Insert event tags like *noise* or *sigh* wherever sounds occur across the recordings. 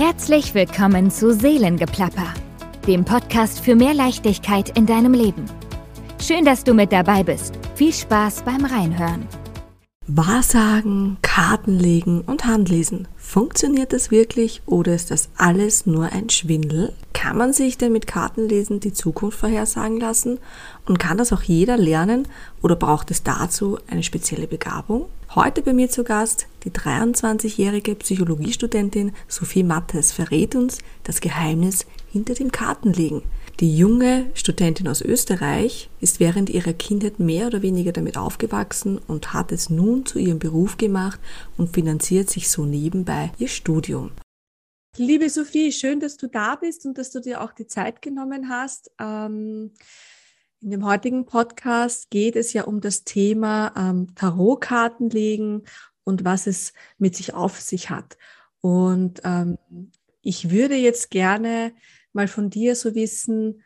Herzlich willkommen zu Seelengeplapper, dem Podcast für mehr Leichtigkeit in deinem Leben. Schön, dass du mit dabei bist. Viel Spaß beim Reinhören. Wahrsagen, Karten legen und Handlesen. Funktioniert das wirklich oder ist das alles nur ein Schwindel? Kann man sich denn mit Kartenlesen die Zukunft vorhersagen lassen? Und kann das auch jeder lernen oder braucht es dazu eine spezielle Begabung? Heute bei mir zu Gast die 23-jährige Psychologiestudentin Sophie Mattes verrät uns das Geheimnis hinter dem Kartenlegen. Die junge Studentin aus Österreich ist während ihrer Kindheit mehr oder weniger damit aufgewachsen und hat es nun zu ihrem Beruf gemacht und finanziert sich so nebenbei ihr Studium. Liebe Sophie, schön, dass du da bist und dass du dir auch die Zeit genommen hast. Ähm, in dem heutigen Podcast geht es ja um das Thema ähm, Tarotkarten legen und was es mit sich auf sich hat. Und ähm, ich würde jetzt gerne mal von dir so wissen,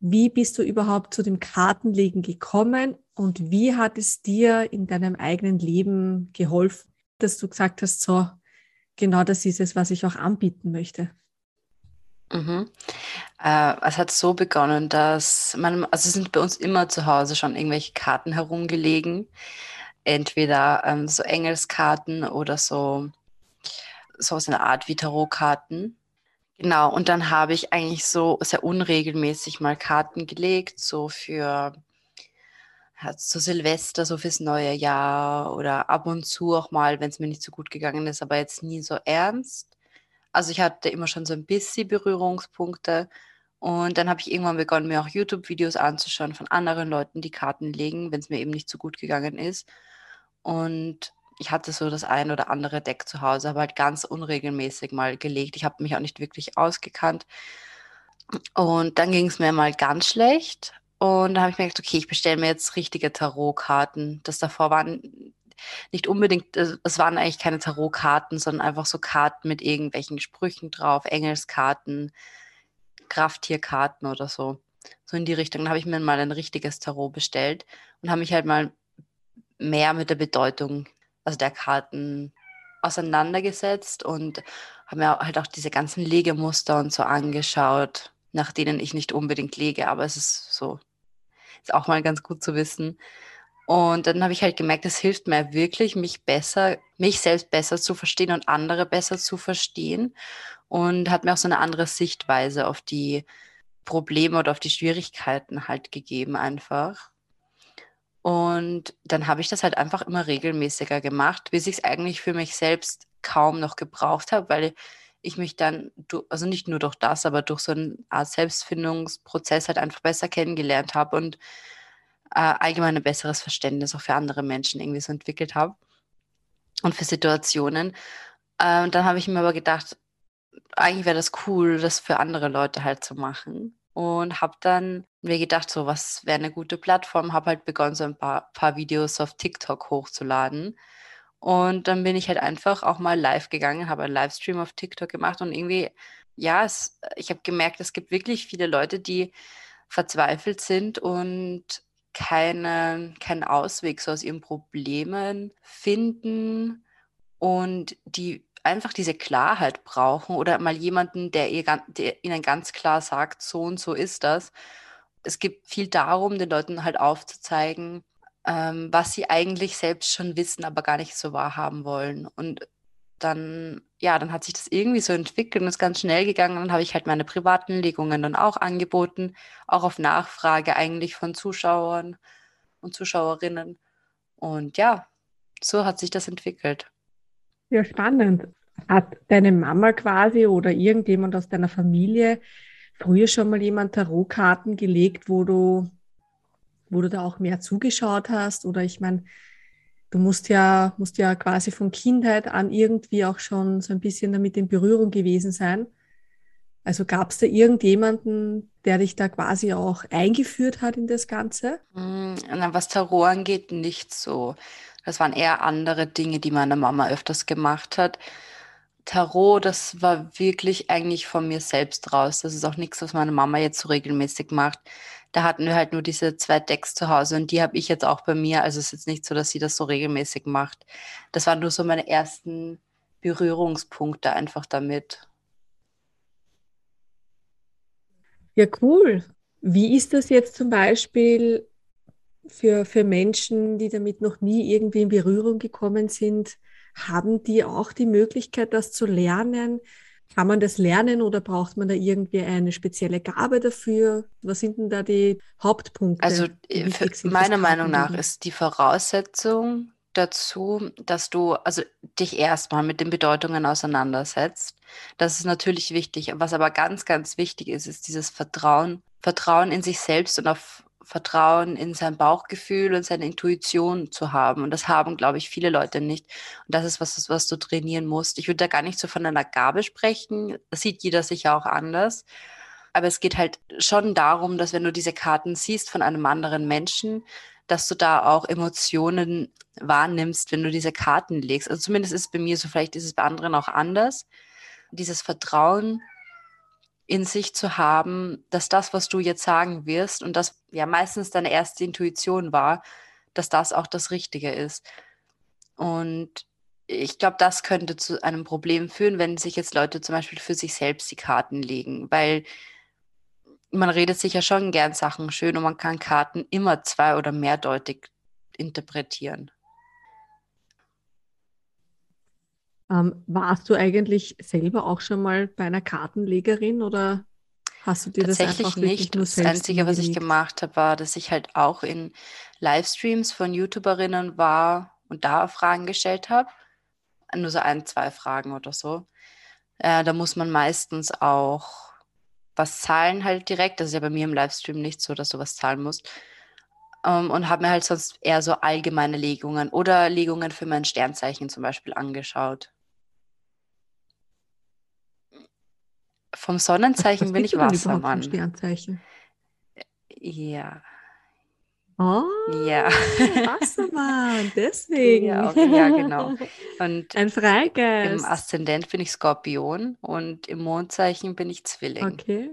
wie bist du überhaupt zu dem Kartenlegen gekommen und wie hat es dir in deinem eigenen Leben geholfen, dass du gesagt hast, so, genau das ist es, was ich auch anbieten möchte? Mhm. Äh, es hat so begonnen, dass man, also sind bei uns immer zu Hause schon irgendwelche Karten herumgelegen. Entweder ähm, so Engelskarten oder so sowas in der Art wie Tarotkarten. Genau, und dann habe ich eigentlich so sehr unregelmäßig mal Karten gelegt, so für zu Silvester, so fürs neue Jahr oder ab und zu auch mal, wenn es mir nicht so gut gegangen ist, aber jetzt nie so ernst. Also ich hatte immer schon so ein bisschen Berührungspunkte und dann habe ich irgendwann begonnen, mir auch YouTube-Videos anzuschauen von anderen Leuten, die Karten legen, wenn es mir eben nicht so gut gegangen ist. Und ich hatte so das ein oder andere Deck zu Hause, aber halt ganz unregelmäßig mal gelegt. Ich habe mich auch nicht wirklich ausgekannt. Und dann ging es mir mal ganz schlecht. Und da habe ich mir gedacht, okay, ich bestelle mir jetzt richtige Tarotkarten. Das davor waren nicht unbedingt, äh, es waren eigentlich keine Tarotkarten, sondern einfach so Karten mit irgendwelchen Sprüchen drauf, Engelskarten, Krafttierkarten oder so. So in die Richtung. Dann habe ich mir mal ein richtiges Tarot bestellt und habe mich halt mal mehr mit der Bedeutung also der Karten auseinandergesetzt und habe mir halt auch diese ganzen Legemuster und so angeschaut, nach denen ich nicht unbedingt lege, aber es ist so, ist auch mal ganz gut zu wissen. Und dann habe ich halt gemerkt, es hilft mir wirklich, mich besser, mich selbst besser zu verstehen und andere besser zu verstehen. Und hat mir auch so eine andere Sichtweise auf die Probleme oder auf die Schwierigkeiten halt gegeben einfach. Und dann habe ich das halt einfach immer regelmäßiger gemacht, bis ich es eigentlich für mich selbst kaum noch gebraucht habe, weil ich mich dann, also nicht nur durch das, aber durch so einen Art Selbstfindungsprozess halt einfach besser kennengelernt habe und äh, allgemein ein besseres Verständnis auch für andere Menschen irgendwie so entwickelt habe und für Situationen. Äh, und dann habe ich mir aber gedacht, eigentlich wäre das cool, das für andere Leute halt zu machen und habe dann mir gedacht, so was wäre eine gute Plattform, habe halt begonnen, so ein paar, paar Videos auf TikTok hochzuladen. Und dann bin ich halt einfach auch mal live gegangen, habe einen Livestream auf TikTok gemacht und irgendwie, ja, es, ich habe gemerkt, es gibt wirklich viele Leute, die verzweifelt sind und keine, keinen Ausweg so aus ihren Problemen finden und die einfach diese Klarheit brauchen oder mal jemanden, der, ihr, der ihnen ganz klar sagt, so und so ist das. Es geht viel darum, den Leuten halt aufzuzeigen, ähm, was sie eigentlich selbst schon wissen, aber gar nicht so wahrhaben wollen. Und dann, ja, dann hat sich das irgendwie so entwickelt und ist ganz schnell gegangen. Dann habe ich halt meine privaten Legungen dann auch angeboten, auch auf Nachfrage eigentlich von Zuschauern und Zuschauerinnen. Und ja, so hat sich das entwickelt. Ja, spannend. Hat deine Mama quasi oder irgendjemand aus deiner Familie früher schon mal jemand Tarotkarten gelegt, wo du, wo du da auch mehr zugeschaut hast? Oder ich meine, du musst ja, musst ja quasi von Kindheit an irgendwie auch schon so ein bisschen damit in Berührung gewesen sein. Also gab es da irgendjemanden, der dich da quasi auch eingeführt hat in das Ganze? Mm, was Tarot angeht, nicht so. Das waren eher andere Dinge, die meine Mama öfters gemacht hat. Tarot, das war wirklich eigentlich von mir selbst raus. Das ist auch nichts, was meine Mama jetzt so regelmäßig macht da hatten wir halt nur diese zwei Decks zu Hause und die habe ich jetzt auch bei mir. Also es ist jetzt nicht so, dass sie das so regelmäßig macht. Das waren nur so meine ersten Berührungspunkte einfach damit. Ja, cool. Wie ist das jetzt zum Beispiel für, für Menschen, die damit noch nie irgendwie in Berührung gekommen sind? Haben die auch die Möglichkeit, das zu lernen? Kann man das lernen oder braucht man da irgendwie eine spezielle Gabe dafür? Was sind denn da die Hauptpunkte? Also äh, meiner Meinung nach ist die Voraussetzung dazu, dass du also dich erstmal mit den Bedeutungen auseinandersetzt. Das ist natürlich wichtig. Was aber ganz, ganz wichtig ist, ist dieses Vertrauen, Vertrauen in sich selbst und auf Vertrauen in sein Bauchgefühl und seine Intuition zu haben. Und das haben, glaube ich, viele Leute nicht. Und das ist was, was du trainieren musst. Ich würde da gar nicht so von einer Gabe sprechen. Das sieht jeder sicher auch anders. Aber es geht halt schon darum, dass wenn du diese Karten siehst von einem anderen Menschen, dass du da auch Emotionen wahrnimmst, wenn du diese Karten legst. Also zumindest ist es bei mir so, vielleicht ist es bei anderen auch anders. Dieses Vertrauen in sich zu haben, dass das, was du jetzt sagen wirst und das ja meistens deine erste Intuition war, dass das auch das Richtige ist. Und ich glaube, das könnte zu einem Problem führen, wenn sich jetzt Leute zum Beispiel für sich selbst die Karten legen, weil man redet sich ja schon gern Sachen schön und man kann Karten immer zwei- oder mehrdeutig interpretieren. Ähm, warst du eigentlich selber auch schon mal bei einer Kartenlegerin oder hast du dir das einfach nicht? Nur das Einzige, was ich gemacht habe, war, dass ich halt auch in Livestreams von YouTuberinnen war und da Fragen gestellt habe. Nur so ein, zwei Fragen oder so. Äh, da muss man meistens auch was zahlen halt direkt. Das ist ja bei mir im Livestream nicht so, dass du was zahlen musst. Um, ähm, und habe mir halt sonst eher so allgemeine Legungen oder Legungen für mein Sternzeichen zum Beispiel angeschaut. Vom Sonnenzeichen bin ich Wassermann. Sternzeichen? Ja. Oh, ja. Wassermann, *laughs* deswegen. Ja, ja, genau. Und Ein Freigeist. Im Aszendent bin ich Skorpion und im Mondzeichen bin ich Zwilling. Okay.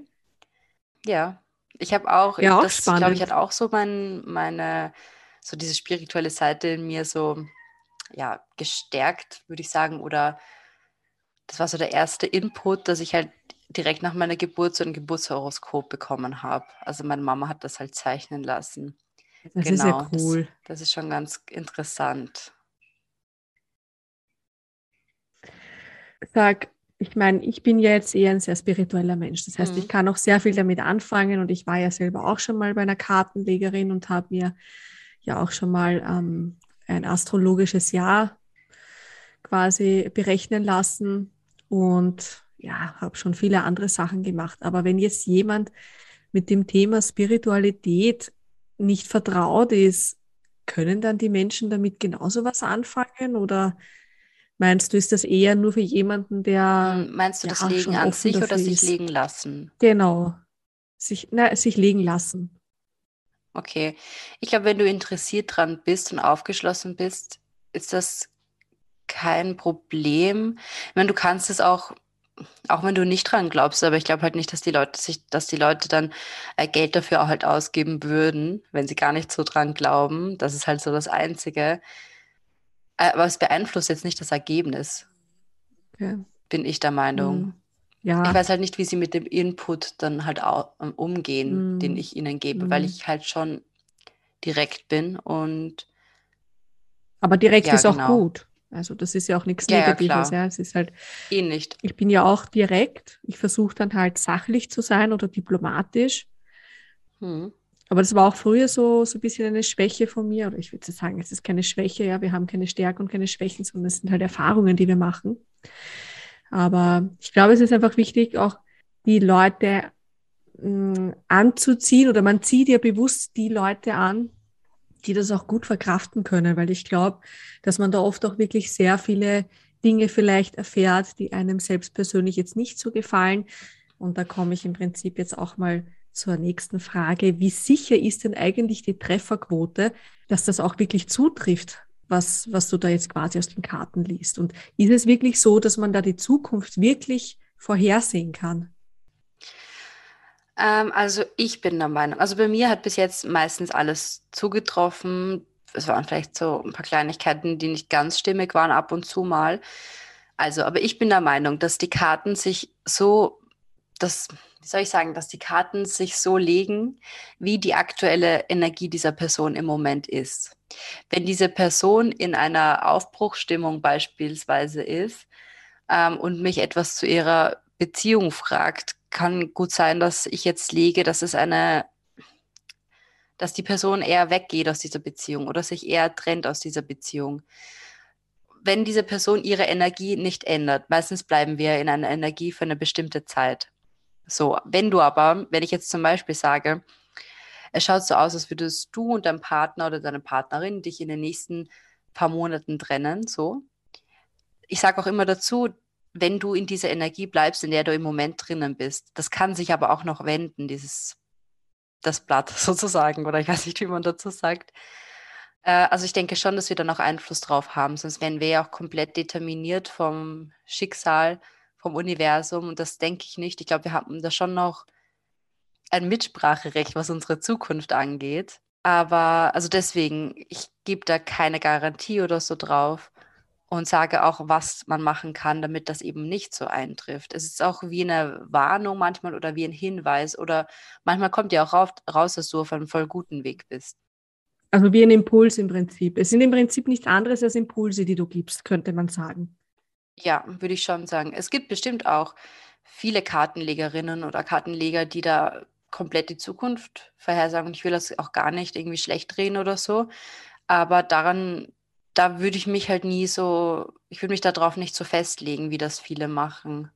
Ja, ich habe auch, ja, auch das glaube ich, hat auch so mein, meine, so diese spirituelle Seite in mir so, ja, gestärkt, würde ich sagen. Oder das war so der erste Input, dass ich halt direkt nach meiner Geburt so ein Geburtshoroskop bekommen habe. Also meine Mama hat das halt zeichnen lassen. Das genau, ist ja genau, cool. Das, das ist schon ganz interessant. Sag, ich meine, ich bin ja jetzt eher ein sehr spiritueller Mensch. Das heißt, mhm. ich kann auch sehr viel damit anfangen und ich war ja selber auch schon mal bei einer Kartenlegerin und habe mir ja auch schon mal ähm, ein astrologisches Jahr quasi berechnen lassen und ja, habe schon viele andere Sachen gemacht. Aber wenn jetzt jemand mit dem Thema Spiritualität nicht vertraut ist, können dann die Menschen damit genauso was anfangen oder meinst du, ist das eher nur für jemanden, der. Hm, meinst du ja, das Legen an sich oder sich legen lassen? Genau. Sich, na, sich legen lassen. Okay. Ich glaube, wenn du interessiert dran bist und aufgeschlossen bist, ist das kein Problem. Ich meine, du kannst es auch auch wenn du nicht dran glaubst, aber ich glaube halt nicht, dass die Leute sich, dass die Leute dann äh, Geld dafür auch halt ausgeben würden, wenn sie gar nicht so dran glauben. Das ist halt so das Einzige. Äh, aber es beeinflusst jetzt nicht das Ergebnis. Okay. Bin ich der Meinung. Mhm. Ja. Ich weiß halt nicht, wie sie mit dem Input dann halt auch, um, umgehen, mhm. den ich ihnen gebe, mhm. weil ich halt schon direkt bin und. Aber direkt ja, ist auch genau. gut. Also das ist ja auch nichts ja, Negatives. Ja, ja, Es ist halt. Eh nicht. Ich bin ja auch direkt. Ich versuche dann halt sachlich zu sein oder diplomatisch. Hm. Aber das war auch früher so, so ein bisschen eine Schwäche von mir. Oder ich würde sagen, es ist keine Schwäche, ja. Wir haben keine Stärke und keine Schwächen, sondern es sind halt Erfahrungen, die wir machen. Aber ich glaube, es ist einfach wichtig, auch die Leute mh, mm, anzuziehen oder man zieht ja bewusst die Leute an, die das auch gut verkraften können, weil ich glaube, dass man da oft auch wirklich sehr viele Dinge vielleicht erfährt, die einem selbst persönlich jetzt nicht so gefallen. Und da komme ich im Prinzip jetzt auch mal zur nächsten Frage. Wie sicher ist denn eigentlich die Trefferquote, dass das auch wirklich zutrifft, was, was du da jetzt quasi aus den Karten liest? Und ist es wirklich so, dass man da die Zukunft wirklich vorhersehen kann? Ähm, also ich bin der Meinung, also bei mir hat bis jetzt meistens alles zugetroffen. Es waren vielleicht so ein paar Kleinigkeiten, die nicht ganz stimmig waren, ab und zu mal. Also, aber ich bin der Meinung, dass die Karten sich so das, wie soll ich sagen, dass die Karten sich so legen, wie die aktuelle Energie dieser Person im Moment ist. Wenn diese Person in einer Aufbruchstimmung beispielsweise ist ähm, und mich etwas zu ihrer Beziehung fragt, kann gut sein, dass ich jetzt lege, dass es eine, dass die Person eher weggeht aus dieser Beziehung oder sich eher trennt aus dieser Beziehung. Wenn diese Person ihre Energie nicht ändert, meistens bleiben wir in einer Energie für eine bestimmte Zeit. So, wenn du aber, wenn ich jetzt zum Beispiel sage, es schaut so aus, als würdest du und dein Partner oder deine Partnerin dich in den nächsten paar Monaten trennen, so. Ich sage auch immer dazu, wenn du in dieser Energie bleibst, in der du im Moment drinnen bist. Das kann sich aber auch noch wenden, dieses, das Blatt *laughs* sozusagen, oder ich weiß nicht, wie man dazu sagt. Äh, also ich denke schon, dass wir da noch Einfluss drauf haben, sonst wären wir ja auch komplett determiniert vom Schicksal, vom Universum und das denke ich nicht. Ich glaube, wir haben da schon noch ein Mitspracherecht, was unsere Zukunft angeht. Aber also deswegen, ich gebe da keine Garantie oder so drauf und sage auch, was man machen kann, damit das eben nicht so eintrifft. Es ist auch wie eine Warnung manchmal oder wie ein Hinweis oder manchmal kommt ja auch raus, dass du auf einem voll guten Weg bist. Also wie ein Impuls im Prinzip. Es sind im Prinzip nichts anderes als Impulse, die du gibst, könnte man sagen. Ja, würde ich schon sagen. Es gibt bestimmt auch viele Kartenlegerinnen oder Kartenleger, die da komplett die Zukunft vorhersagen. Und ich will das auch gar nicht irgendwie schlecht drehen oder so. Aber daran da würde ich mich halt nie so, ich würde mich darauf nicht so festlegen, wie das viele machen.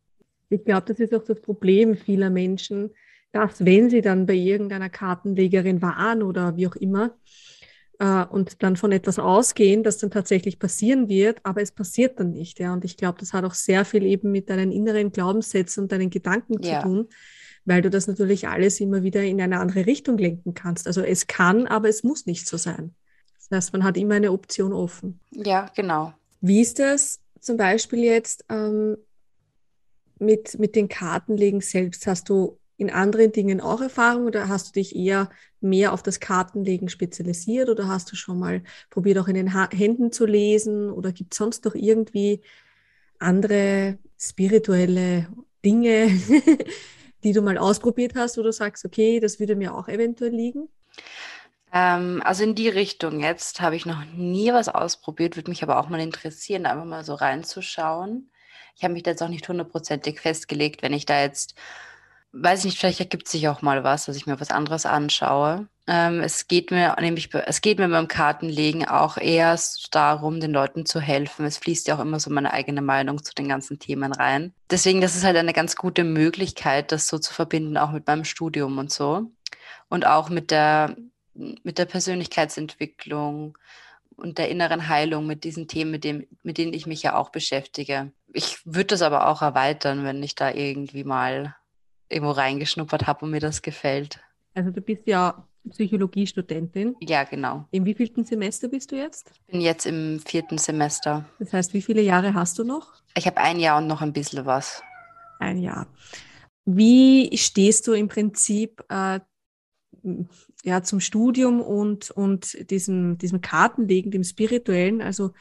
Ich glaube, das ist auch das Problem vieler Menschen, dass wenn sie dann bei irgendeiner Kartenlegerin waren oder wie auch immer äh, und dann von etwas ausgehen, das dann tatsächlich passieren wird, aber es passiert dann nicht. Ja? Und ich glaube, das hat auch sehr viel eben mit deinen inneren Glaubenssätzen und deinen Gedanken ja. zu tun, weil du das natürlich alles immer wieder in eine andere Richtung lenken kannst. Also es kann, aber es muss nicht so sein. Das heißt, man hat immer eine Option offen. Ja, genau. Wie ist das zum Beispiel jetzt ähm, mit, mit den Kartenlegen selbst? Hast du in anderen Dingen auch Erfahrung oder hast du dich eher mehr auf das Kartenlegen spezialisiert oder hast du schon mal probiert, auch in den ha Händen zu lesen oder gibt es sonst noch irgendwie andere spirituelle Dinge, *laughs* die du mal ausprobiert hast, wo du sagst, okay, das würde mir auch eventuell liegen? Ähm, also in die Richtung jetzt habe ich noch nie was ausprobiert, würde mich aber auch mal interessieren, einfach mal so reinzuschauen. Ich habe mich da jetzt auch nicht hundertprozentig festgelegt, wenn ich da jetzt, weiß ich nicht, vielleicht ergibt sich auch mal was, dass ich mir was anderes anschaue. Ähm, es geht mir nämlich, es geht mir beim Kartenlegen auch eher darum, den Leuten zu helfen. Es fließt ja auch immer so meine eigene Meinung zu den ganzen Themen rein. Deswegen, das ist halt eine ganz gute Möglichkeit, das so zu verbinden, auch mit meinem Studium und so. Und auch mit der mit der Persönlichkeitsentwicklung und der inneren Heilung, mit diesen Themen, mit, dem, mit denen ich mich ja auch beschäftige. Ich würde das aber auch erweitern, wenn ich da irgendwie mal irgendwo reingeschnuppert habe und mir das gefällt. Also du bist ja Psychologiestudentin. Ja, genau. Im wievielten Semester bist du jetzt? Ich bin jetzt im vierten Semester. Das heißt, wie viele Jahre hast du noch? Ich habe ein Jahr und noch ein bisschen was. Ein Jahr. Wie stehst du im Prinzip äh, ja, zum Studium und, und diesem, diesem Kartenlegen, dem spirituellen? Also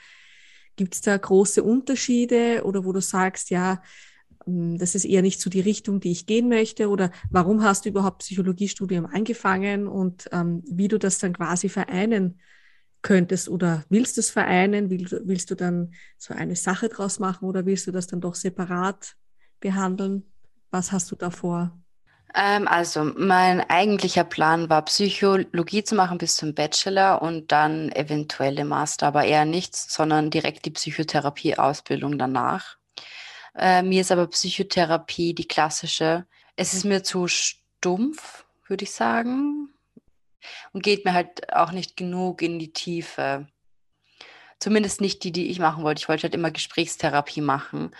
gibt es da große Unterschiede oder wo du sagst, ja, hm, das ist eher nicht so die Richtung, die ich gehen möchte? Oder warum hast du überhaupt Psychologiestudium angefangen und ähm, wie du das dann quasi vereinen könntest oder willst du es vereinen? Willst, willst du dann so eine Sache draus machen oder willst du das dann doch separat behandeln? Was hast du da vor? Ähm, also mein eigentlicher Plan war, Psychologie zu machen bis zum Bachelor und dann eventuelle Master, aber eher nichts, sondern direkt die Psychotherapie-Ausbildung danach. Äh, mir ist aber Psychotherapie die klassische. Es ist mir zu stumpf, würde ich sagen. Und geht mir halt auch nicht genug in die Tiefe. Zumindest nicht die, die ich machen wollte. Ich wollte halt immer Gesprächstherapie machen.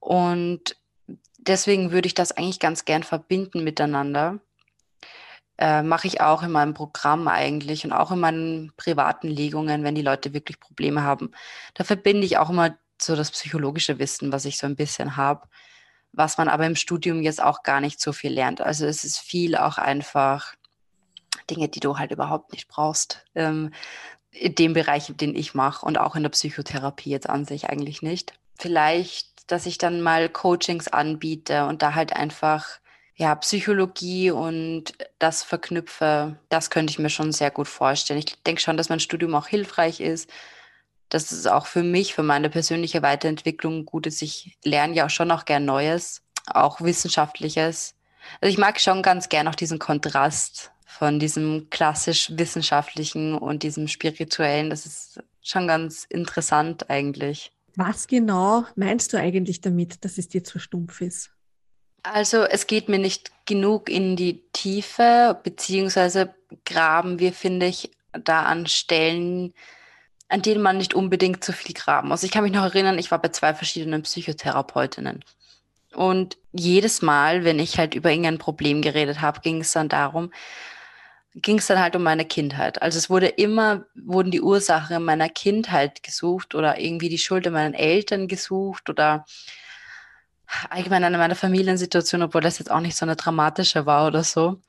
Und deswegen würde ich das eigentlich ganz gern verbinden miteinander. Äh, Mache ich auch in meinem Programm eigentlich und auch in meinen privaten Legungen, wenn die Leute wirklich Probleme haben. Da verbinde ich auch immer so das psychologische Wissen, was ich so ein bisschen habe, was man aber im Studium jetzt auch gar nicht so viel lernt. Also es ist viel auch einfach Dinge, die du halt überhaupt nicht brauchst. Ähm, in dem Bereich, den ich mache und auch in der Psychotherapie jetzt an sich eigentlich nicht. Vielleicht dass ich dann mal Coachings anbiete und da halt einfach ja, Psychologie und das verknüpfe, das könnte ich mir schon sehr gut vorstellen. Ich denke schon, dass mein Studium auch hilfreich ist, dass es auch für mich, für meine persönliche Weiterentwicklung gut ist. Ich lerne ja auch schon auch gern Neues, auch Wissenschaftliches. Also ich mag schon ganz gern auch diesen Kontrast von diesem klassisch wissenschaftlichen und diesem spirituellen. Das ist schon ganz interessant eigentlich. Was genau meinst du eigentlich damit, dass es dir zu stumpf ist? Also es geht mir nicht genug in die Tiefe, beziehungsweise graben wir, finde ich, da an Stellen, an denen man nicht unbedingt zu viel graben muss. Ich kann mich noch erinnern, ich war bei zwei verschiedenen Psychotherapeutinnen. Und jedes Mal, wenn ich halt über irgendein Problem geredet habe, ging es dann darum, ging es dann halt um meine Kindheit. Also es wurde immer, wurden die Ursachen meiner Kindheit gesucht oder irgendwie die Schuld an meinen Eltern gesucht oder allgemein an meiner Familiensituation, obwohl das jetzt auch nicht so eine dramatische war oder so.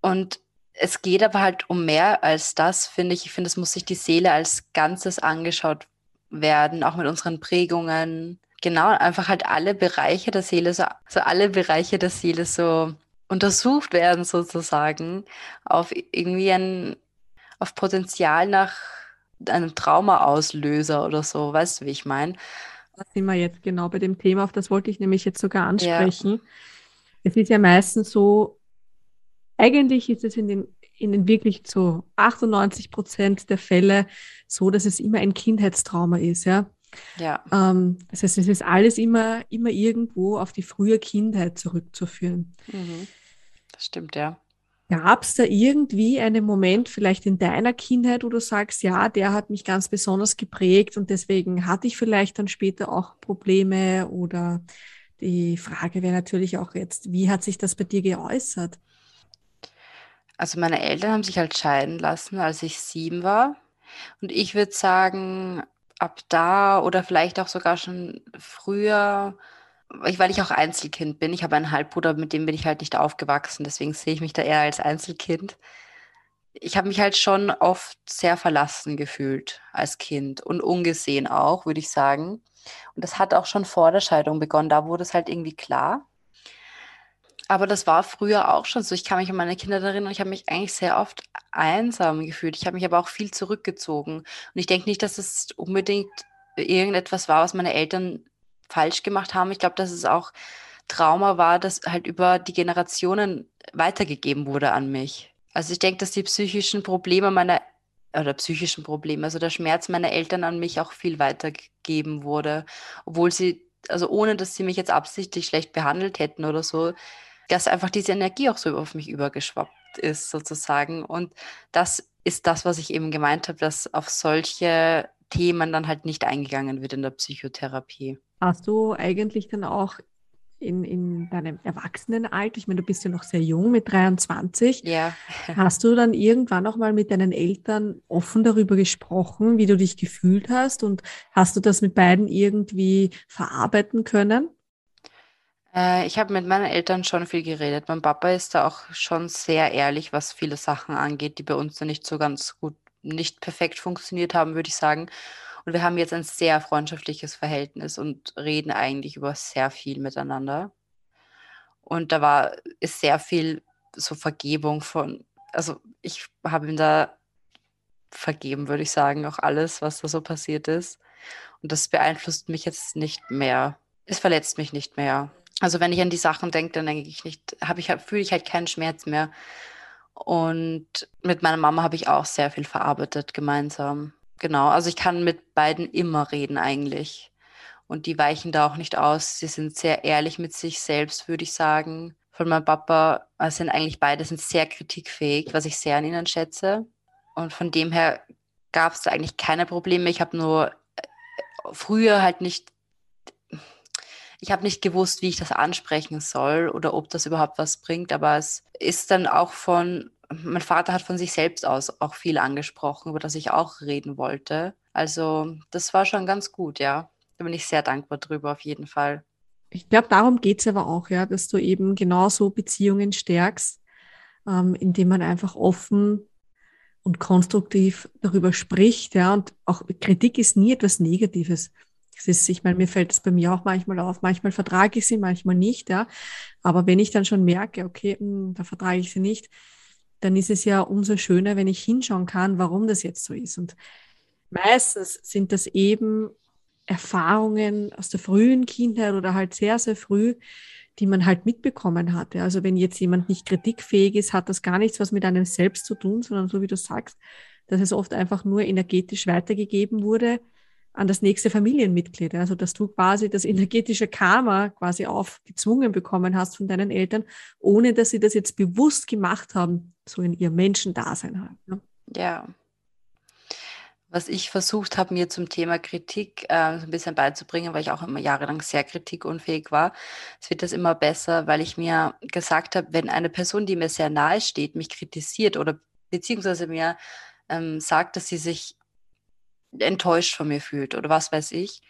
Und es geht aber halt um mehr als das, finde ich. Ich finde, es muss sich die Seele als Ganzes angeschaut werden, auch mit unseren Prägungen. Genau, einfach halt alle Bereiche der Seele, so, so alle Bereiche der Seele so untersucht werden sozusagen auf irgendwie ein, auf Potenzial nach einem Traumaauslöser oder so, weißt du, wie ich meine? Da sind wir jetzt genau bei dem Thema, auf das wollte ich nämlich jetzt sogar ansprechen. Ja. Es ist ja meistens so, eigentlich ist es in den, in den wirklich so 98 Prozent der Fälle so, dass es immer ein Kindheitstrauma ist, ja. Ja. Ähm, das heißt, es ist alles immer, immer irgendwo auf die frühe Kindheit zurückzuführen. Mhm. Das stimmt, ja. Gab es da irgendwie einen Moment, vielleicht in deiner Kindheit, wo du sagst, ja, der hat mich ganz besonders geprägt und deswegen hatte ich vielleicht dann später auch Probleme? Oder die Frage wäre natürlich auch jetzt, wie hat sich das bei dir geäußert? Also meine Eltern haben sich halt scheiden lassen, als ich sieben war. Und ich würde sagen, ab da oder vielleicht auch sogar schon früher weil ich auch Einzelkind bin. Ich habe einen Halbbruder, mit dem bin ich halt nicht aufgewachsen, deswegen sehe ich mich da eher als Einzelkind. Ich habe mich halt schon oft sehr verlassen gefühlt als Kind und ungesehen auch, würde ich sagen. Und das hat auch schon vor der Scheidung begonnen. Da wurde es halt irgendwie klar. Aber das war früher auch schon so. Ich kann mich an meine Kinder erinnern. Ich habe mich eigentlich sehr oft einsam gefühlt. Ich habe mich aber auch viel zurückgezogen. Und ich denke nicht, dass es unbedingt irgendetwas war, was meine Eltern falsch gemacht haben. Ich glaube, dass es auch Trauma war, das halt über die Generationen weitergegeben wurde an mich. Also ich denke, dass die psychischen Probleme meiner oder psychischen Probleme, also der Schmerz meiner Eltern an mich auch viel weitergegeben wurde, obwohl sie, also ohne dass sie mich jetzt absichtlich schlecht behandelt hätten oder so, dass einfach diese Energie auch so auf mich übergeschwappt ist sozusagen. Und das ist das, was ich eben gemeint habe, dass auf solche Themen dann halt nicht eingegangen wird in der Psychotherapie. Hast du eigentlich dann auch in, in deinem Erwachsenenalter, ich meine, du bist ja noch sehr jung mit 23, ja. *laughs* hast du dann irgendwann auch mal mit deinen Eltern offen darüber gesprochen, wie du dich gefühlt hast und hast du das mit beiden irgendwie verarbeiten können? Äh, ich habe mit meinen Eltern schon viel geredet. Mein Papa ist da auch schon sehr ehrlich, was viele Sachen angeht, die bei uns dann nicht so ganz gut, nicht perfekt funktioniert haben, würde ich sagen. Und wir haben jetzt ein sehr freundschaftliches Verhältnis und reden eigentlich über sehr viel miteinander. Und da war, ist sehr viel so Vergebung von, also ich habe ihm da vergeben, würde ich sagen, auch alles, was da so passiert ist. Und das beeinflusst mich jetzt nicht mehr. Es verletzt mich nicht mehr. Also wenn ich an die Sachen denke, dann denke ich nicht, habe ich, fühle ich halt keinen Schmerz mehr. Und mit meiner Mama habe ich auch sehr viel verarbeitet gemeinsam. Genau, also ich kann mit beiden immer reden eigentlich. Und die weichen da auch nicht aus. Sie sind sehr ehrlich mit sich selbst, würde ich sagen. Von meinem Papa äh, sind eigentlich beide sind sehr kritikfähig, was ich sehr an ihnen schätze. Und von dem her gab es da eigentlich keine Probleme. Ich habe nur äh, früher halt nicht, ich habe nicht gewusst, wie ich das ansprechen soll oder ob das überhaupt was bringt. Aber es ist dann auch von mein Vater hat von sich selbst aus auch viel angesprochen, über das ich auch reden wollte. Also das war schon ganz gut, ja. Da bin ich sehr dankbar drüber, auf jeden Fall. Ich glaube, darum geht es aber auch, ja, dass du eben genauso Beziehungen stärkst, ähm, indem man einfach offen und konstruktiv darüber spricht, ja. Und auch Kritik ist nie etwas Negatives. Es ist, ich meine, mir fällt es bei mir auch manchmal auf. Manchmal vertrage ich sie, manchmal nicht, ja. Aber wenn ich dann schon merke, okay, mh, hm, da vertrage ich sie nicht, dann ist es ja umso schöner, wenn ich hinschauen kann, warum das jetzt so ist. Und meistens sind das eben Erfahrungen aus der frühen Kindheit oder halt sehr, sehr früh, die man halt mitbekommen hatte. Also wenn jetzt jemand nicht kritikfähig ist, hat das gar nichts was mit einem selbst zu tun, sondern so wie du sagst, dass es oft einfach nur energetisch weitergegeben wurde an das nächste Familienmitglied. Also dass du quasi das energetische Karma quasi aufgezwungen bekommen hast von deinen Eltern, ohne dass sie das jetzt bewusst gemacht haben, so in ihrem Menschendasein halt. Ne? Ja. Was ich versucht habe, mir zum Thema Kritik äh, so ein bisschen beizubringen, weil ich auch immer jahrelang sehr kritikunfähig war. Es wird das immer besser, weil ich mir gesagt habe, wenn eine Person, die mir sehr nahe steht, mich kritisiert oder beziehungsweise mir ähm, sagt, dass sie sich enttäuscht von mir fühlt oder was weiß ich,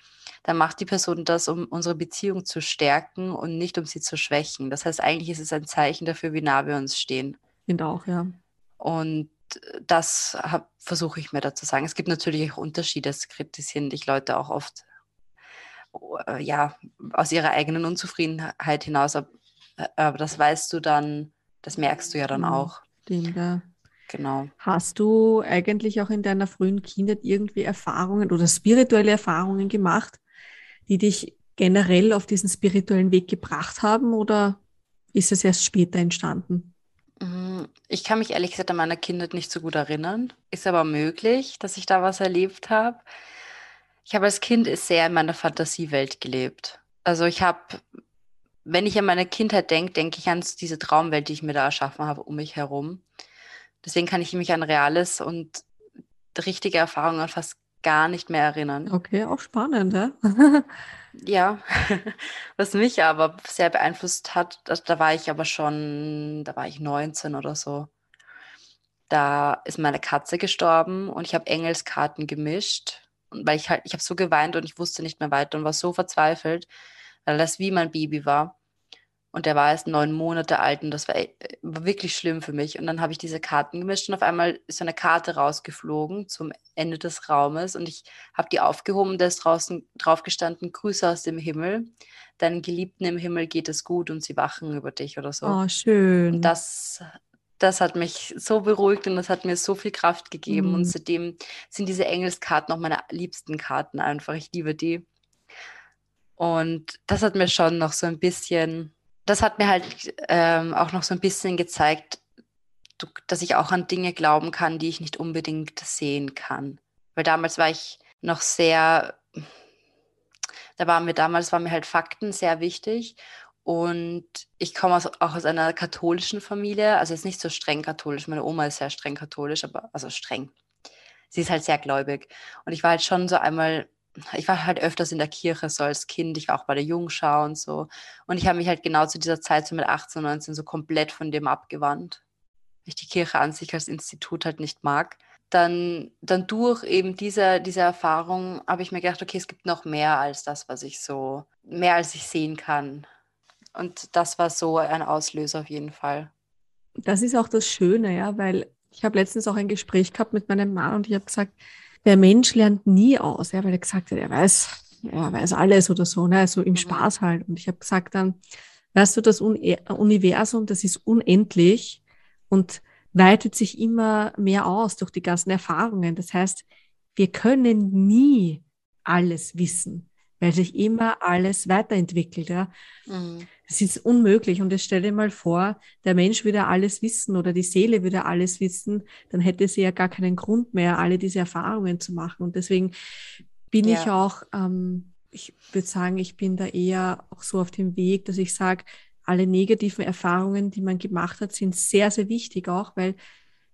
dann macht die Person das, um unsere Beziehung zu stärken und nicht um sie zu schwächen. Das heißt, eigentlich ist es ein Zeichen dafür, wie nah wir uns stehen. Auch, ja. Und das versuche ich mir da zu sagen. Es gibt natürlich auch Unterschiede. Es kritisieren dich Leute auch oft äh, ja, aus ihrer eigenen Unzufriedenheit hinaus. Aber, äh, aber das weißt du dann, das merkst du ja dann mhm. auch. Stimmt, ja. Genau. Hast du eigentlich auch in deiner frühen Kindheit irgendwie Erfahrungen oder spirituelle Erfahrungen gemacht, die dich generell auf diesen spirituellen Weg gebracht haben oder ist es erst später entstanden? Mm, ich kann mich ehrlich gesagt an meiner Kindheit nicht so gut erinnern. Ist aber möglich, dass ich da was erlebt habe. Ich habe als Kind sehr in meiner Fantasiewelt gelebt. Also ich habe, wenn ich an meine Kindheit denke, denke ich an diese Traumwelt, die ich mir da erschaffen habe um mich herum. Deswegen kann ich mich an reales und richtige Erfahrungen fast gar nicht mehr erinnern. Okay, auch spannend, *laughs* ja? ja, *laughs* was mich aber sehr beeinflusst hat, da, da war ich aber schon, da war ich 19 oder so. Da ist meine Katze gestorben und ich habe Engelskarten gemischt. Und weil ich halt, ich habe so geweint und ich wusste nicht mehr weiter und war so verzweifelt, weil das wie mein Baby war. Und der war erst neun Monate alt und das war, äh, war wirklich schlimm für mich. Und dann habe ich diese Karten gemischt und auf einmal ist so eine Karte rausgeflogen zum Ende des Raumes und ich habe die aufgehoben und da ist draußen drauf gestanden, Grüße aus dem Himmel. Deinen Geliebten im Himmel geht es gut und sie wachen über dich oder so. Oh, schön. Und das, das hat mich so beruhigt und das hat mir so viel Kraft gegeben. Mhm. Und seitdem sind diese Engelskarten auch meine liebsten Karten einfach. Ich liebe die. Und das hat mir schon noch so ein bisschen das hat mir halt ähm, auch noch so ein bisschen gezeigt, dass ich auch an Dinge glauben kann, die ich nicht unbedingt sehen kann. Weil damals war ich noch sehr, da waren mir damals, waren mir halt Fakten sehr wichtig. Und ich komme aus, auch aus einer katholischen Familie, also jetzt nicht so streng katholisch. Meine Oma ist sehr streng katholisch, aber also streng. Sie ist halt sehr gläubig. Und ich war halt schon so einmal ich war halt öfters in der Kirche so als Kind, ich war auch bei der Jungschau und so. Und ich habe mich halt genau zu dieser Zeit, so mit 18, 19, so komplett von dem abgewandt. Weil ich die Kirche an sich als Institut halt nicht mag. Dann, dann durch eben diese, diese Erfahrung habe ich mir gedacht, okay, es gibt noch mehr als das, was ich so, mehr als ich sehen kann. Und das war so ein Auslöser auf jeden Fall. Das ist auch das Schöne, ja, weil ich habe letztens auch ein Gespräch gehabt mit meinem Mann und ich habe gesagt, der Mensch lernt nie aus, ja, weil er gesagt hat, er weiß, er weiß alles oder so, ne, so im mhm. Spaß halt. Und ich habe gesagt dann, weißt du, das Universum, das ist unendlich und weitet sich immer mehr aus durch die ganzen Erfahrungen. Das heißt, wir können nie alles wissen weil sich immer alles weiterentwickelt. Ja. Mhm. Das ist unmöglich. Und jetzt stell dir mal vor, der Mensch würde alles wissen oder die Seele würde alles wissen, dann hätte sie ja gar keinen Grund mehr, alle diese Erfahrungen zu machen. Und deswegen bin ja. ich auch, ähm, ich würde sagen, ich bin da eher auch so auf dem Weg, dass ich sage, alle negativen Erfahrungen, die man gemacht hat, sind sehr, sehr wichtig auch, weil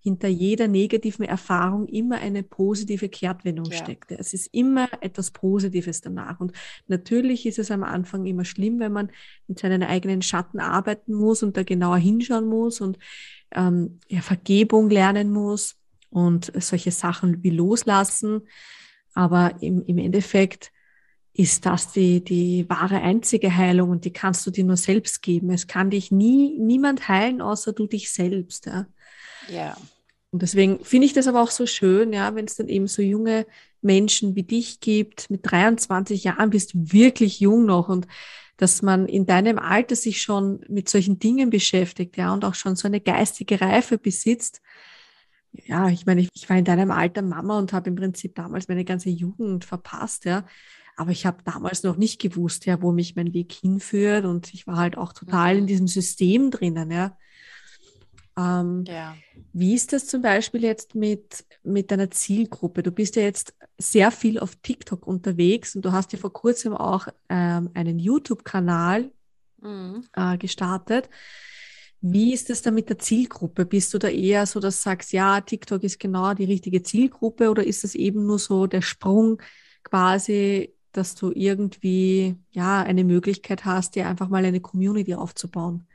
hinter jeder negativen Erfahrung immer eine positive Kehrtwendung ja. steckt. Es ist immer etwas Positives danach. Und natürlich ist es am Anfang immer schlimm, wenn man mit seinen eigenen Schatten arbeiten muss und da genauer hinschauen muss und ähm, ja, Vergebung lernen muss und solche Sachen wie loslassen. Aber im, im Endeffekt ist das die, die wahre einzige Heilung und die kannst du dir nur selbst geben. Es kann dich nie, niemand heilen, außer du dich selbst. Ja. Ja. Und deswegen finde ich das aber auch so schön, ja, wenn es dann eben so junge Menschen wie dich gibt. Mit 23 Jahren bist du wirklich jung noch und dass man in deinem Alter sich schon mit solchen Dingen beschäftigt, ja, und auch schon so eine geistige Reife besitzt. Ja, ich meine, ich, ich war in deinem Alter Mama und habe im Prinzip damals meine ganze Jugend verpasst, ja. Aber ich habe damals noch nicht gewusst, ja, wo mich mein Weg hinführt. Und ich war halt auch total in mhm. diesem System drinnen, ja. Ähm, ja. Wie ist das zum Beispiel jetzt mit, mit deiner Zielgruppe? Du bist ja jetzt sehr viel auf TikTok unterwegs und du hast ja vor kurzem auch ähm, einen YouTube-Kanal mhm. äh, gestartet. Wie ist das da mit der Zielgruppe? Bist du da eher so, dass du sagst, ja, TikTok ist genau die richtige Zielgruppe oder ist das eben nur so der Sprung quasi, dass du irgendwie ja eine Möglichkeit hast, dir einfach mal eine Community aufzubauen?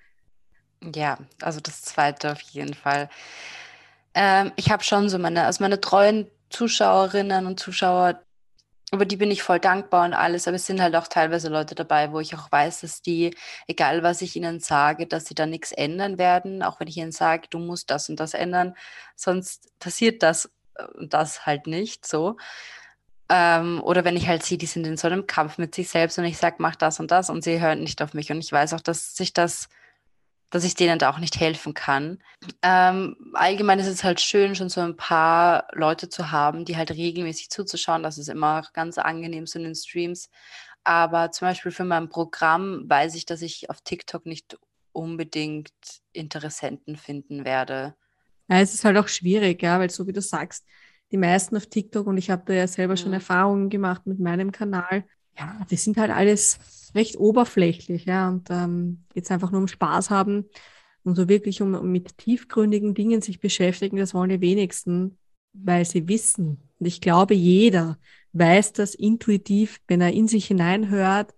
Ja, also das zweite auf jeden Fall. Ähm, ich habe schon so meine, also meine treuen Zuschauerinnen und Zuschauer, über die bin ich voll dankbar und alles, aber es sind halt auch teilweise Leute dabei, wo ich auch weiß, dass die, egal was ich ihnen sage, dass sie da nichts ändern werden, auch wenn ich ihnen sage, du musst das und das ändern, sonst passiert das und das halt nicht so. Ähm, oder wenn ich halt sehe, die sind in so einem Kampf mit sich selbst und ich sage, mach das und das und sie hören nicht auf mich und ich weiß auch, dass sich das dass ich denen da auch nicht helfen kann. Ähm, allgemein ist es halt schön, schon so ein paar Leute zu haben, die halt regelmäßig zuzuschauen. Das ist immer ganz angenehm so in den Streams. Aber zum Beispiel für mein Programm weiß ich, dass ich auf TikTok nicht unbedingt Interessenten finden werde. Ja, es ist halt auch schwierig, ja, weil so wie du sagst, die meisten auf TikTok und ich habe da ja selber schon Erfahrungen gemacht mit meinem Kanal. Ja, die sind halt alles recht oberflächlich, ja, und ähm, jetzt einfach nur um Spaß haben und so wirklich um, um mit tiefgründigen Dingen sich beschäftigen, das wollen die wenigsten, weil sie wissen. Und ich glaube, jeder weiß das intuitiv, wenn er in sich hineinhört,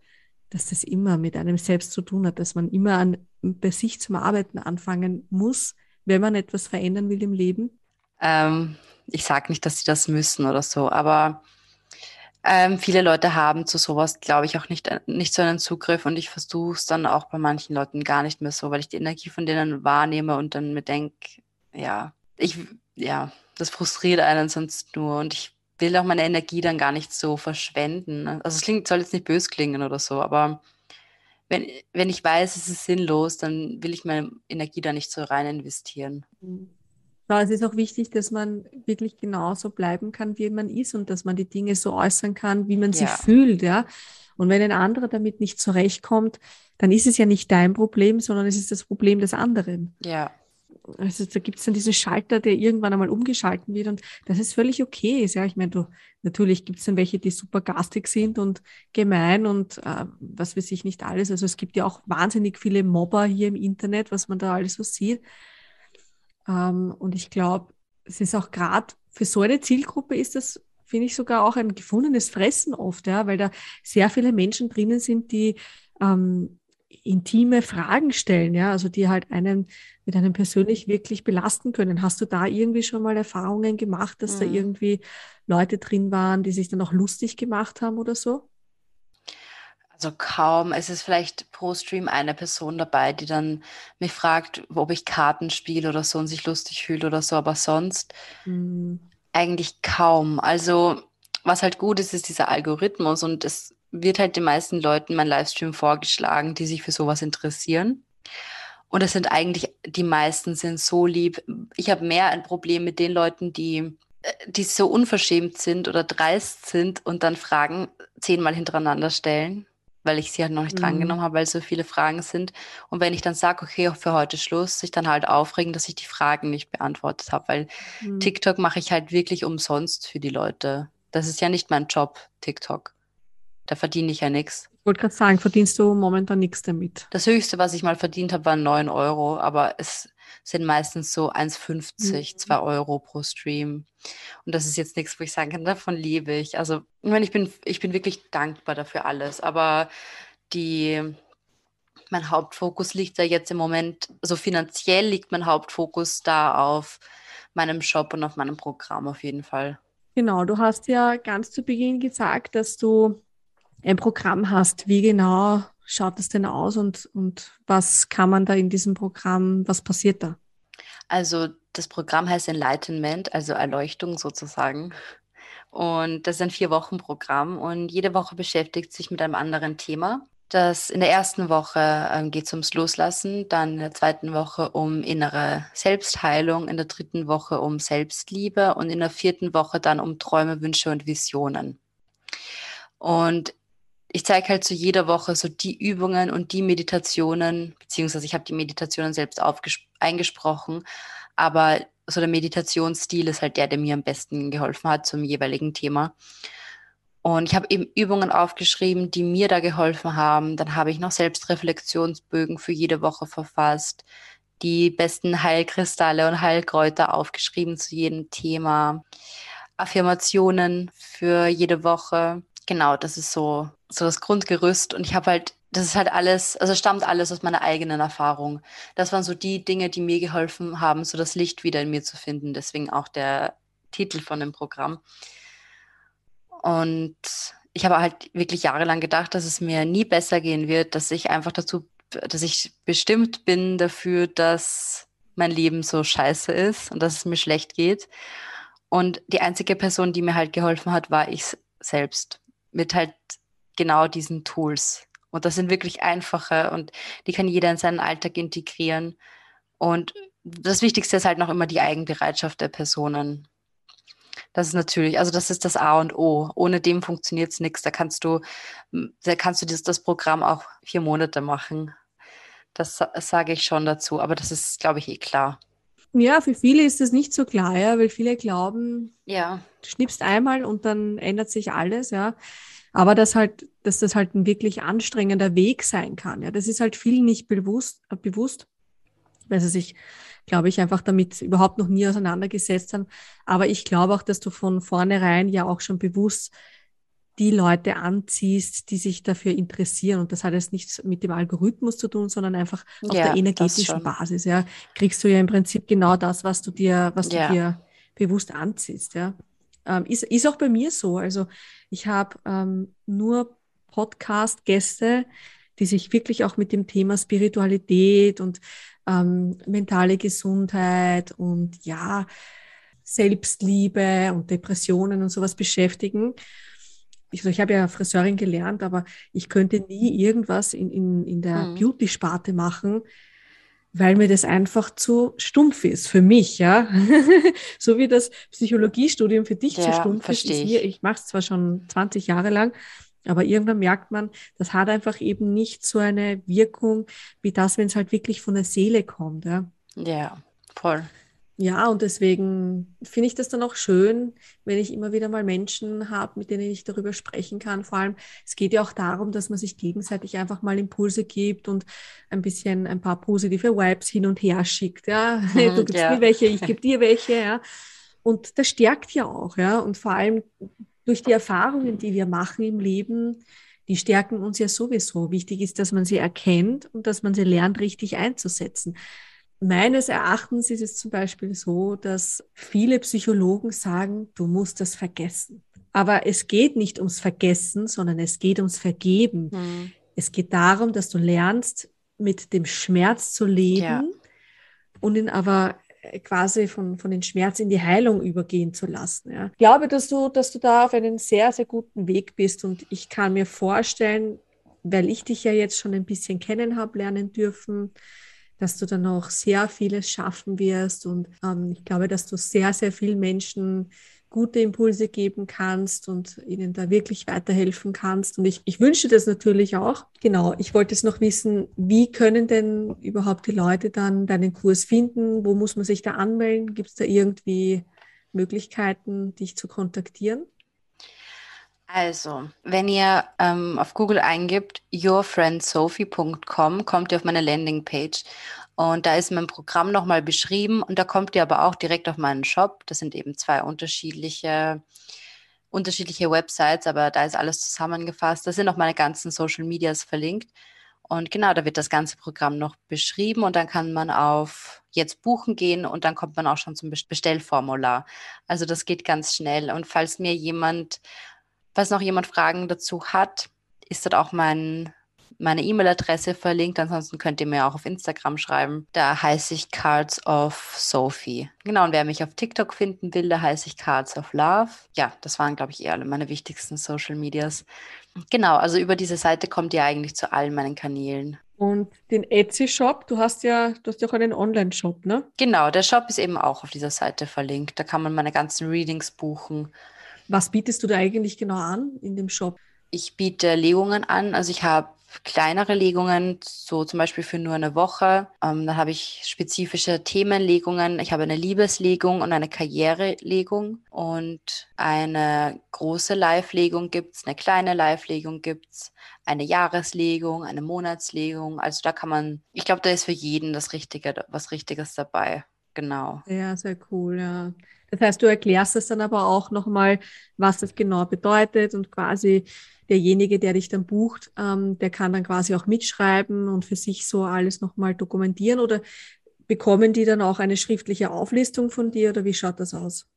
dass das immer mit einem selbst zu tun hat, dass man immer an, bei sich zum Arbeiten anfangen muss, wenn man etwas verändern will im Leben? Ähm, ich sage nicht, dass sie das müssen oder so, aber ähm, viele Leute haben zu sowas, glaube ich, auch nicht, äh, nicht so einen Zugriff und ich versuche es dann auch bei manchen Leuten gar nicht mehr so, weil ich die Energie von denen wahrnehme und dann mir denke, ja, ich, ja, das frustriert einen sonst nur und ich will auch meine Energie dann gar nicht so verschwenden. Ne? Also es klingt, soll jetzt nicht bös klingen oder so, aber wenn, wenn ich weiß, es ist sinnlos, dann will ich meine Energie da nicht so rein investieren. Mhm. Ja, es ist auch wichtig, dass man wirklich genauso bleiben kann, wie man ist und dass man die Dinge so äußern kann, wie man ja. sich fühlt, ja. Und wenn ein anderer damit nicht zurechtkommt, dann ist es ja nicht dein Problem, sondern es ist das Problem des anderen. Ja. Also da gibt es dann diesen Schalter, der irgendwann einmal umgeschalten wird und das ist völlig okay. Ja, ich meine, du, natürlich gibt es dann welche, die super garstig sind und gemein und äh, was weiß ich nicht alles. Also es gibt ja auch wahnsinnig viele Mobber hier im Internet, was man da alles so sieht. Ähm, und ich glaube, es ist auch gerade für so eine Zielgruppe ist das, finde ich, sogar auch ein gefundenes Fressen oft, ja, weil da sehr viele Menschen drinnen sind, die ähm, intime Fragen stellen, ja, also die halt einen mit einem persönlich wirklich belasten können. Hast du da irgendwie schon mal Erfahrungen gemacht, dass mhm. da irgendwie Leute drin waren, die sich dann auch lustig gemacht haben oder so? Also kaum. Es ist vielleicht pro Stream eine Person dabei, die dann mich fragt, ob ich Karten spiele oder so und sich lustig fühlt oder so, aber sonst mhm. eigentlich kaum. Also was halt gut ist, ist dieser Algorithmus und es wird halt den meisten Leuten mein Livestream vorgeschlagen, die sich für sowas interessieren. Und es sind eigentlich, die meisten sind so lieb. Ich habe mehr ein Problem mit den Leuten, die, äh, die so unverschämt sind oder dreist sind und dann Fragen zehnmal hintereinander stellen weil ich sie halt noch nicht mhm. drangenommen habe, weil so viele Fragen sind. Und wenn ich dann sage, okay, für heute Schluss, sich dann halt aufregen, dass ich die Fragen nicht beantwortet habe, weil mhm. TikTok mache ich halt wirklich umsonst für die Leute. Das ist ja nicht mein Job, TikTok. Da verdiene ich ja nichts. Ich wollte gerade sagen, verdienst du momentan nichts damit? Das Höchste, was ich mal verdient habe, waren 9 Euro, aber es sind meistens so 1,50, mhm. 2 Euro pro Stream. Und das ist jetzt nichts, wo ich sagen kann, davon lebe ich. Also, ich meine, ich bin, ich bin wirklich dankbar dafür alles, aber die, mein Hauptfokus liegt da jetzt im Moment, also finanziell liegt mein Hauptfokus da auf meinem Shop und auf meinem Programm auf jeden Fall. Genau, du hast ja ganz zu Beginn gesagt, dass du ein Programm hast. Wie genau schaut es denn aus und, und was kann man da in diesem Programm, was passiert da? Also das Programm heißt Enlightenment, also Erleuchtung sozusagen. Und das ist ein Vier-Wochen-Programm und jede Woche beschäftigt sich mit einem anderen Thema. Das in der ersten Woche ähm, geht es ums Loslassen, dann in der zweiten Woche um innere Selbstheilung, in der dritten Woche um Selbstliebe und in der vierten Woche dann um Träume, Wünsche und Visionen. Und ich zeige halt zu so jeder Woche so die Übungen und die Meditationen, beziehungsweise ich habe die Meditationen selbst eingesprochen, aber so der Meditationsstil ist halt der, der mir am besten geholfen hat zum jeweiligen Thema. Und ich habe eben Übungen aufgeschrieben, die mir da geholfen haben. Dann habe ich noch Selbstreflexionsbögen für jede Woche verfasst, die besten Heilkristalle und Heilkräuter aufgeschrieben zu jedem Thema, Affirmationen für jede Woche. Genau, das ist so, so das Grundgerüst. Und ich habe halt, das ist halt alles, also stammt alles aus meiner eigenen Erfahrung. Das waren so die Dinge, die mir geholfen haben, so das Licht wieder in mir zu finden. Deswegen auch der Titel von dem Programm. Und ich habe halt wirklich jahrelang gedacht, dass es mir nie besser gehen wird, dass ich einfach dazu, dass ich bestimmt bin dafür, dass mein Leben so scheiße ist und dass es mir schlecht geht. Und die einzige Person, die mir halt geholfen hat, war ich selbst. Mit halt genau diesen Tools. Und das sind wirklich einfache und die kann jeder in seinen Alltag integrieren. Und das Wichtigste ist halt noch immer die Eigenbereitschaft der Personen. Das ist natürlich, also das ist das A und O. Ohne dem funktioniert es nichts. Da kannst du, da kannst du das, das Programm auch vier Monate machen. Das, das sage ich schon dazu, aber das ist, glaube ich, eh klar. Ja, für viele ist das nicht so klar, ja, weil viele glauben, ja. du schnippst einmal und dann ändert sich alles, ja. Aber dass halt, dass das halt ein wirklich anstrengender Weg sein kann. Ja, das ist halt vielen nicht bewusst, äh, bewusst, weil sie sich glaube ich, einfach damit überhaupt noch nie auseinandergesetzt haben. Aber ich glaube auch, dass du von vornherein ja auch schon bewusst die Leute anziehst, die sich dafür interessieren. Und das hat jetzt nichts mit dem Algorithmus zu tun, sondern einfach auf ja, der energetischen Basis. Ja, kriegst du ja im Prinzip genau das, was du dir, was ja. du dir bewusst anziehst. Ja, ähm, ist, ist auch bei mir so. Also ich habe ähm, nur Podcast-Gäste, die sich wirklich auch mit dem Thema Spiritualität und ähm, mentale Gesundheit und ja, Selbstliebe und Depressionen und sowas beschäftigen. Ich, also ich habe ja Friseurin gelernt, aber ich könnte nie irgendwas in, in, in der mhm. Beauty-Sparte machen, weil mir das einfach zu stumpf ist für mich, ja. *laughs* so wie das Psychologiestudium für dich ja, zu stumpf ist, ist mir, ich mache es zwar schon 20 Jahre lang, aber irgendwann merkt man, das hat einfach eben nicht so eine Wirkung wie das, wenn es halt wirklich von der Seele kommt. Ja, ja voll. Ja, und deswegen finde ich das dann auch schön, wenn ich immer wieder mal Menschen habe, mit denen ich darüber sprechen kann. Vor allem, es geht ja auch darum, dass man sich gegenseitig einfach mal Impulse gibt und ein bisschen ein paar positive Vibes hin und her schickt. Ja, mhm, *laughs* du gibst ja. mir welche, ich gebe *laughs* dir welche. Ja, und das stärkt ja auch. Ja, und vor allem durch die Erfahrungen, die wir machen im Leben, die stärken uns ja sowieso. Wichtig ist, dass man sie erkennt und dass man sie lernt, richtig einzusetzen. Meines Erachtens ist es zum Beispiel so, dass viele Psychologen sagen, du musst das vergessen. Aber es geht nicht ums Vergessen, sondern es geht ums Vergeben. Mhm. Es geht darum, dass du lernst, mit dem Schmerz zu leben ja. und ihn aber quasi von, von den Schmerz in die Heilung übergehen zu lassen. Ja. Ich glaube, dass du, dass du da auf einem sehr, sehr guten Weg bist und ich kann mir vorstellen, weil ich dich ja jetzt schon ein bisschen kennen habe, lernen dürfen, dass du dann auch sehr vieles schaffen wirst und ähm, ich glaube, dass du sehr, sehr vielen Menschen gute Impulse geben kannst und ihnen da wirklich weiterhelfen kannst. Und ich, ich wünsche das natürlich auch. Genau, ich wollte es noch wissen, wie können denn überhaupt die Leute dann deinen Kurs finden? Wo muss man sich da anmelden? Gibt es da irgendwie Möglichkeiten, dich zu kontaktieren? Also, wenn ihr ähm, auf Google eingibt, yourfriendsophie.com, kommt ihr auf meine Landingpage. Und da ist mein Programm nochmal beschrieben und da kommt ihr aber auch direkt auf meinen Shop. Das sind eben zwei unterschiedliche, unterschiedliche Websites, aber da ist alles zusammengefasst. Da sind auch meine ganzen Social Medias verlinkt. Und genau, da wird das ganze Programm noch beschrieben und dann kann man auf jetzt buchen gehen und dann kommt man auch schon zum Bestellformular. Also das geht ganz schnell. Und falls mir jemand, falls noch jemand Fragen dazu hat, ist dort auch mein meine E-Mail-Adresse verlinkt. Ansonsten könnt ihr mir auch auf Instagram schreiben. Da heiße ich Cards of Sophie. Genau, und wer mich auf TikTok finden will, da heiße ich Cards of Love. Ja, das waren, glaube ich, eher alle meine wichtigsten Social Medias. Genau, also über diese Seite kommt ihr eigentlich zu allen meinen Kanälen. Und den Etsy-Shop, du hast ja, du hast ja auch einen Online-Shop, ne? Genau, der Shop ist eben auch auf dieser Seite verlinkt. Da kann man meine ganzen Readings buchen. Was bietest du da eigentlich genau an in dem Shop? Ich biete Legungen an. Also ich habe kleinere Legungen, so zum Beispiel für nur eine Woche. Ähm, dann habe ich spezifische Themenlegungen. Ich habe eine Liebeslegung und eine Karrierelegung. Und eine große Live-Legung gibt es, eine kleine Live-Legung gibt es, eine Jahreslegung, eine Monatslegung. Also da kann man, ich glaube, da ist für jeden das Richtige, was Richtiges dabei. Genau. Ja, sehr cool, ja. Das heißt, du erklärst es dann aber auch nochmal, was das genau bedeutet und quasi derjenige, der dich dann bucht, ähm, der kann dann quasi auch mitschreiben und für sich so alles nochmal dokumentieren oder bekommen die dann auch eine schriftliche Auflistung von dir oder wie schaut das aus?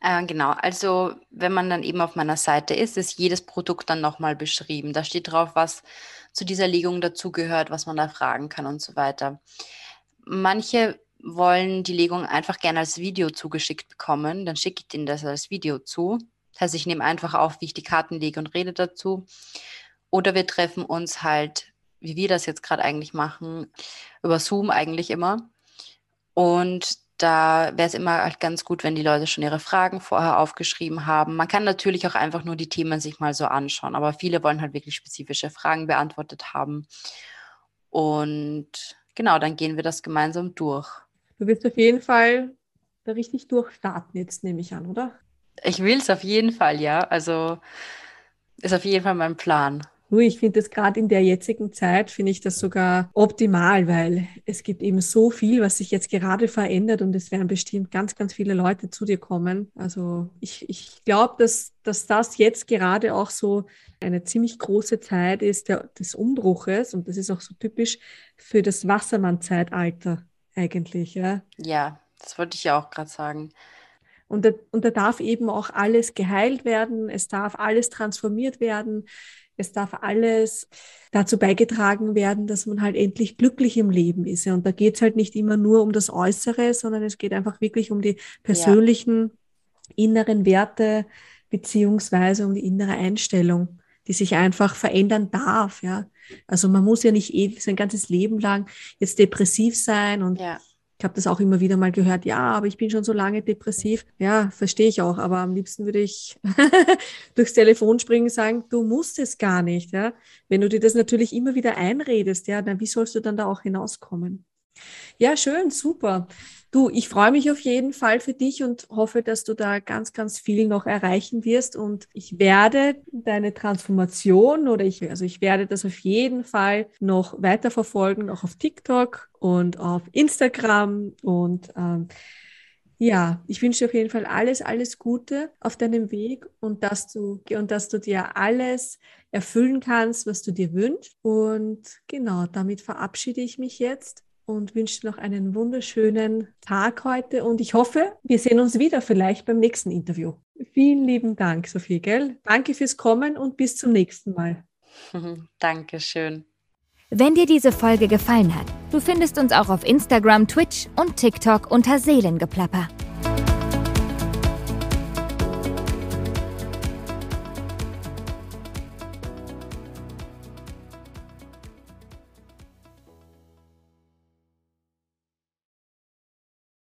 Äh, genau, also wenn man dann eben auf meiner Seite ist, ist jedes Produkt dann nochmal beschrieben. Da steht drauf, was zu dieser Legung dazugehört, was man da fragen kann und so weiter. Manche wollen die Legung einfach gerne als Video zugeschickt bekommen, dann schicke ich ihnen das als Video zu. Das heißt, ich nehme einfach auf, wie ich die Karten lege und rede dazu. Oder wir treffen uns halt, wie wir das jetzt gerade eigentlich machen, über Zoom eigentlich immer. Und da wäre es immer halt ganz gut, wenn die Leute schon ihre Fragen vorher aufgeschrieben haben. Man kann natürlich auch einfach nur die Themen sich mal so anschauen, aber viele wollen halt wirklich spezifische Fragen beantwortet haben. Und genau, dann gehen wir das gemeinsam durch. Du wirst auf jeden Fall da richtig durchstarten jetzt, nehme ich an, oder? Ich will es auf jeden Fall, ja. Also ist auf jeden Fall mein Plan. ich finde das gerade in der jetzigen Zeit, finde ich das sogar optimal, weil es gibt eben so viel, was sich jetzt gerade verändert und es werden bestimmt ganz, ganz viele Leute zu dir kommen. Also ich, ich glaube, dass, dass das jetzt gerade auch so eine ziemlich große Zeit ist der, des Umbruches und das ist auch so typisch für das Wassermann-Zeitalter eigentlich. Ja, ja das wollte ich ja auch gerade sagen. Und da, und da darf eben auch alles geheilt werden, es darf alles transformiert werden, es darf alles dazu beigetragen werden, dass man halt endlich glücklich im Leben ist. Und da geht es halt nicht immer nur um das Äußere, sondern es geht einfach wirklich um die persönlichen ja. inneren Werte beziehungsweise um die innere Einstellung, die sich einfach verändern darf. Ja, also man muss ja nicht ewig sein ganzes Leben lang jetzt depressiv sein und ja ich habe das auch immer wieder mal gehört, ja, aber ich bin schon so lange depressiv. Ja, verstehe ich auch, aber am liebsten würde ich *laughs* durchs Telefon springen und sagen, du musst es gar nicht. Ja? Wenn du dir das natürlich immer wieder einredest, ja, dann wie sollst du dann da auch hinauskommen? Ja, schön, super. Du, ich freue mich auf jeden Fall für dich und hoffe, dass du da ganz, ganz viel noch erreichen wirst. Und ich werde deine Transformation oder ich, also ich werde das auf jeden Fall noch weiter verfolgen, auch auf TikTok und auf Instagram. Und ähm, ja, ich wünsche dir auf jeden Fall alles, alles Gute auf deinem Weg und dass du, und dass du dir alles erfüllen kannst, was du dir wünschst. Und genau, damit verabschiede ich mich jetzt und wünsche dir noch einen wunderschönen Tag heute und ich hoffe, wir sehen uns wieder vielleicht beim nächsten Interview. Vielen lieben Dank, Sophie, gell? Danke fürs Kommen und bis zum nächsten Mal. *laughs* Dankeschön. Wenn dir diese Folge gefallen hat, du findest uns auch auf Instagram, Twitch und TikTok unter Seelengeplapper.